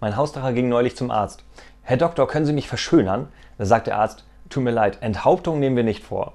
Mein Haustier ging neulich zum Arzt. Herr Doktor, können Sie mich verschönern? Da sagt der Arzt, tut mir leid, Enthauptung nehmen wir nicht vor.